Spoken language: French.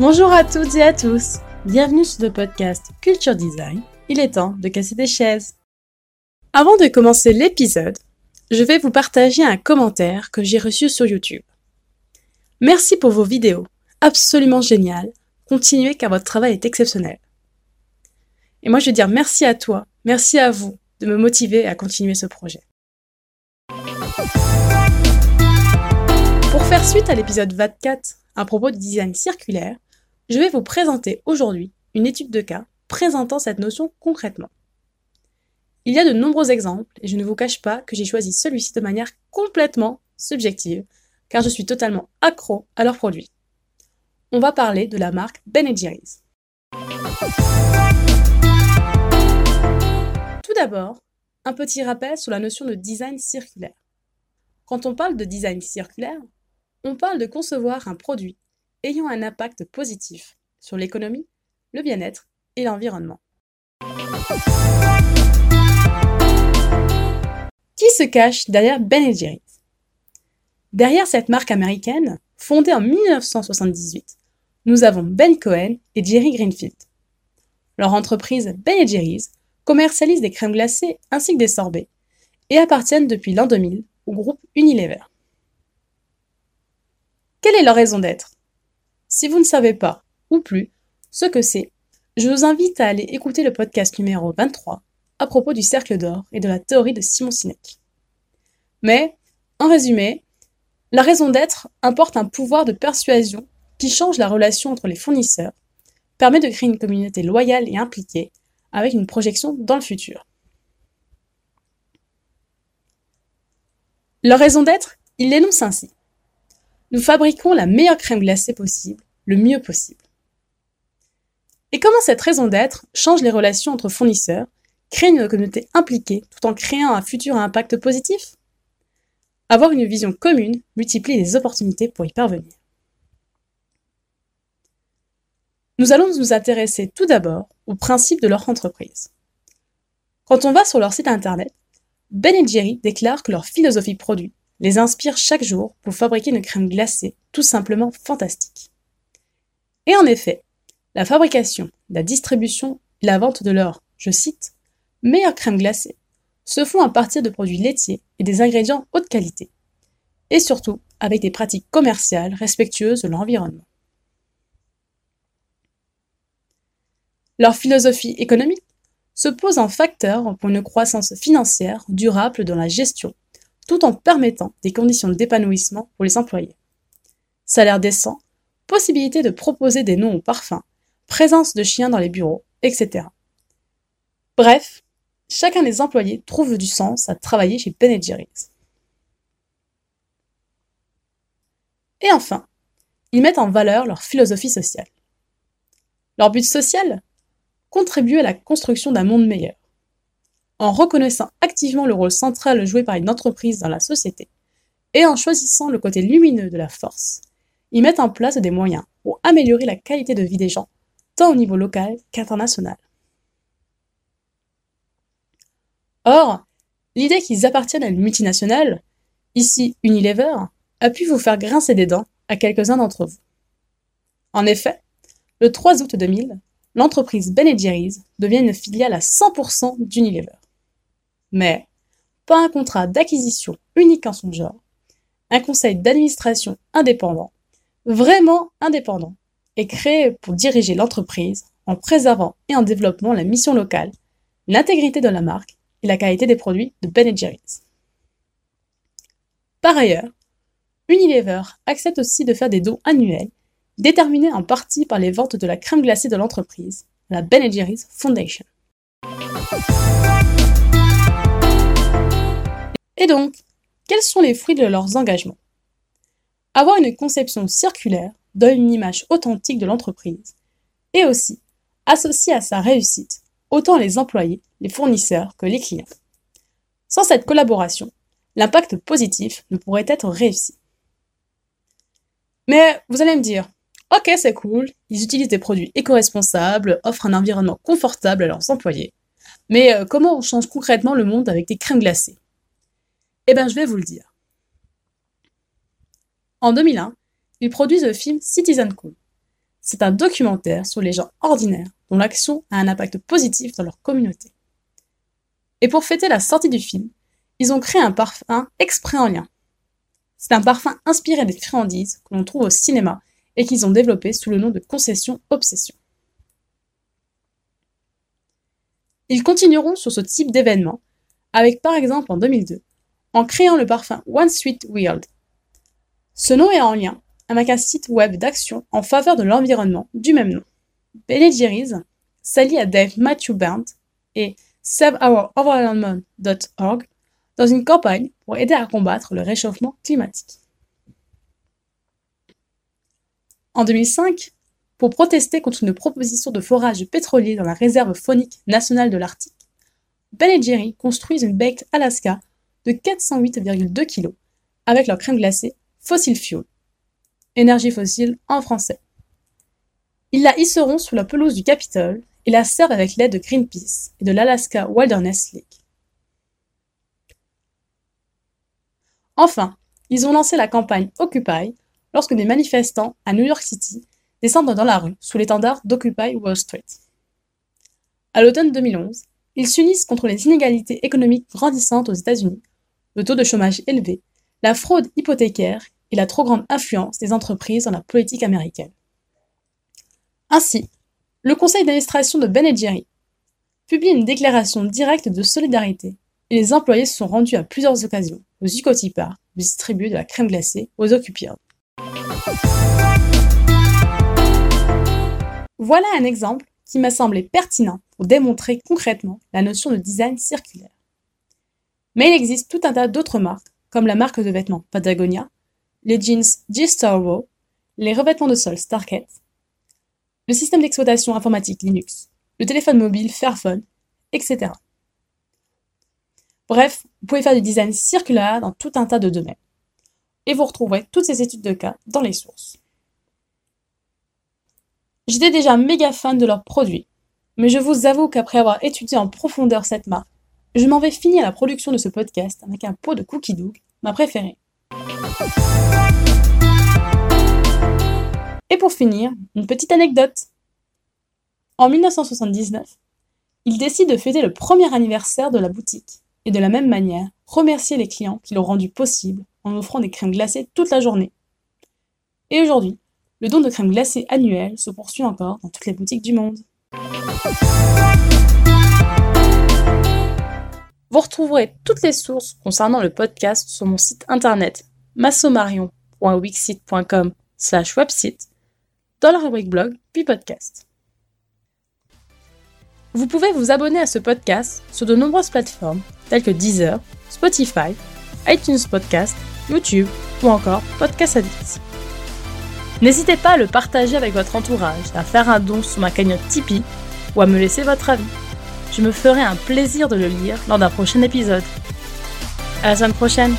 Bonjour à toutes et à tous, bienvenue sur le podcast Culture Design. Il est temps de casser des chaises. Avant de commencer l'épisode, je vais vous partager un commentaire que j'ai reçu sur YouTube. Merci pour vos vidéos, absolument géniales. Continuez car votre travail est exceptionnel. Et moi je veux dire merci à toi, merci à vous de me motiver à continuer ce projet. Pour faire suite à l'épisode 24 à propos du design circulaire, je vais vous présenter aujourd'hui une étude de cas présentant cette notion concrètement. Il y a de nombreux exemples et je ne vous cache pas que j'ai choisi celui-ci de manière complètement subjective car je suis totalement accro à leurs produits. On va parler de la marque Ben Jerry's. Tout d'abord, un petit rappel sur la notion de design circulaire. Quand on parle de design circulaire, on parle de concevoir un produit ayant un impact positif sur l'économie, le bien-être et l'environnement. Qui se cache derrière Ben Jerry's? Derrière cette marque américaine, fondée en 1978, nous avons Ben Cohen et Jerry Greenfield. Leur entreprise Ben Jerry's commercialise des crèmes glacées ainsi que des sorbets et appartiennent depuis l'an 2000 groupe Unilever. Quelle est leur raison d'être? Si vous ne savez pas, ou plus, ce que c'est, je vous invite à aller écouter le podcast numéro 23 à propos du cercle d'or et de la théorie de Simon Sinek. Mais, en résumé, la raison d'être importe un pouvoir de persuasion qui change la relation entre les fournisseurs, permet de créer une communauté loyale et impliquée, avec une projection dans le futur. Leur raison d'être, ils l'énoncent ainsi. Nous fabriquons la meilleure crème glacée possible, le mieux possible. Et comment cette raison d'être change les relations entre fournisseurs, crée une communauté impliquée tout en créant un futur impact positif? Avoir une vision commune multiplie les opportunités pour y parvenir. Nous allons nous intéresser tout d'abord aux principes de leur entreprise. Quand on va sur leur site internet, Ben Jerry déclare que leur philosophie produit les inspire chaque jour pour fabriquer une crème glacée tout simplement fantastique. Et en effet, la fabrication, la distribution et la vente de leur, je cite, meilleure crème glacée se font à partir de produits laitiers et des ingrédients haute qualité, et surtout avec des pratiques commerciales respectueuses de l'environnement. Leur philosophie économique se pose en facteur pour une croissance financière durable dans la gestion, tout en permettant des conditions d'épanouissement pour les employés. Salaire décent, possibilité de proposer des noms aux parfums, présence de chiens dans les bureaux, etc. Bref, chacun des employés trouve du sens à travailler chez Ben. Et enfin, ils mettent en valeur leur philosophie sociale. Leur but social? Contribuer à la construction d'un monde meilleur. En reconnaissant activement le rôle central joué par une entreprise dans la société et en choisissant le côté lumineux de la force, ils mettent en place des moyens pour améliorer la qualité de vie des gens, tant au niveau local qu'international. Or, l'idée qu'ils appartiennent à une multinationale, ici Unilever, a pu vous faire grincer des dents à quelques-uns d'entre vous. En effet, le 3 août 2000, l'entreprise Ben Jerry's devient une filiale à 100% d'Unilever. Mais, pas un contrat d'acquisition unique en son genre, un conseil d'administration indépendant, vraiment indépendant, est créé pour diriger l'entreprise en préservant et en développant la mission locale, l'intégrité de la marque et la qualité des produits de Ben Jerry's. Par ailleurs, Unilever accepte aussi de faire des dons annuels, déterminés en partie par les ventes de la crème glacée de l'entreprise, la Ben Jerry's Foundation. Et donc, quels sont les fruits de leurs engagements? Avoir une conception circulaire donne une image authentique de l'entreprise et aussi, associer à sa réussite, autant les employés, les fournisseurs que les clients. Sans cette collaboration, l'impact positif ne pourrait être réussi. Mais vous allez me dire, ok c'est cool, ils utilisent des produits éco-responsables, offrent un environnement confortable à leurs employés. Mais euh, comment on change concrètement le monde avec des crèmes glacées? Eh bien, je vais vous le dire. En 2001, ils produisent le film Citizen Cool. C'est un documentaire sur les gens ordinaires dont l'action a un impact positif dans leur communauté. Et pour fêter la sortie du film, ils ont créé un parfum exprès en lien. C'est un parfum inspiré des friandises que l'on trouve au cinéma et qu'ils ont développé sous le nom de Concession Obsession. Ils continueront sur ce type d'événement avec par exemple en 2002 en créant le parfum One Sweet World. Ce nom est en lien avec un site web d'action en faveur de l'environnement du même nom. Ben Jerry's s'allie à Dave Matthew Band et SaveOurEnvironment.org dans une campagne pour aider à combattre le réchauffement climatique. En 2005, pour protester contre une proposition de forage pétrolier dans la réserve faunique nationale de l'Arctique, Ben Jerry construisent une baked Alaska de 408,2 kg avec leur crème glacée Fossil Fuel, énergie fossile en français. Ils la hisseront sous la pelouse du Capitole et la servent avec l'aide de Greenpeace et de l'Alaska Wilderness League. Enfin, ils ont lancé la campagne Occupy lorsque des manifestants à New York City descendent dans la rue sous l'étendard d'Occupy Wall Street. À l'automne 2011, ils s'unissent contre les inégalités économiques grandissantes aux États-Unis, le taux de chômage élevé, la fraude hypothécaire et la trop grande influence des entreprises dans la politique américaine. Ainsi, le conseil d'administration de Ben Jerry publie une déclaration directe de solidarité et les employés se sont rendus à plusieurs occasions aux pour distribuer de la crème glacée aux occupants. Voilà un exemple qui m'a semblé pertinent pour démontrer concrètement la notion de design circulaire. Mais il existe tout un tas d'autres marques, comme la marque de vêtements Patagonia, les jeans G-Star les revêtements de sol Starket, le système d'exploitation informatique Linux, le téléphone mobile Fairphone, etc. Bref, vous pouvez faire du design circulaire dans tout un tas de domaines. Et vous retrouverez toutes ces études de cas dans les sources. J'étais déjà méga fan de leurs produits, mais je vous avoue qu'après avoir étudié en profondeur cette marque, je m'en vais finir la production de ce podcast avec un pot de Cookie Doug, ma préférée. Et pour finir, une petite anecdote. En 1979, il décide de fêter le premier anniversaire de la boutique et de la même manière remercier les clients qui l'ont rendu possible en offrant des crèmes glacées toute la journée. Et aujourd'hui, le don de crème glacée annuel se poursuit encore dans toutes les boutiques du monde. Vous retrouverez toutes les sources concernant le podcast sur mon site internet massomarion.wixit.com slash website dans la rubrique blog puis podcast. Vous pouvez vous abonner à ce podcast sur de nombreuses plateformes telles que Deezer, Spotify, iTunes Podcast, YouTube ou encore Podcast Addict. N'hésitez pas à le partager avec votre entourage, à faire un don sur ma cagnotte Tipeee ou à me laisser votre avis. Je me ferai un plaisir de le lire lors d'un prochain épisode. À la semaine prochaine!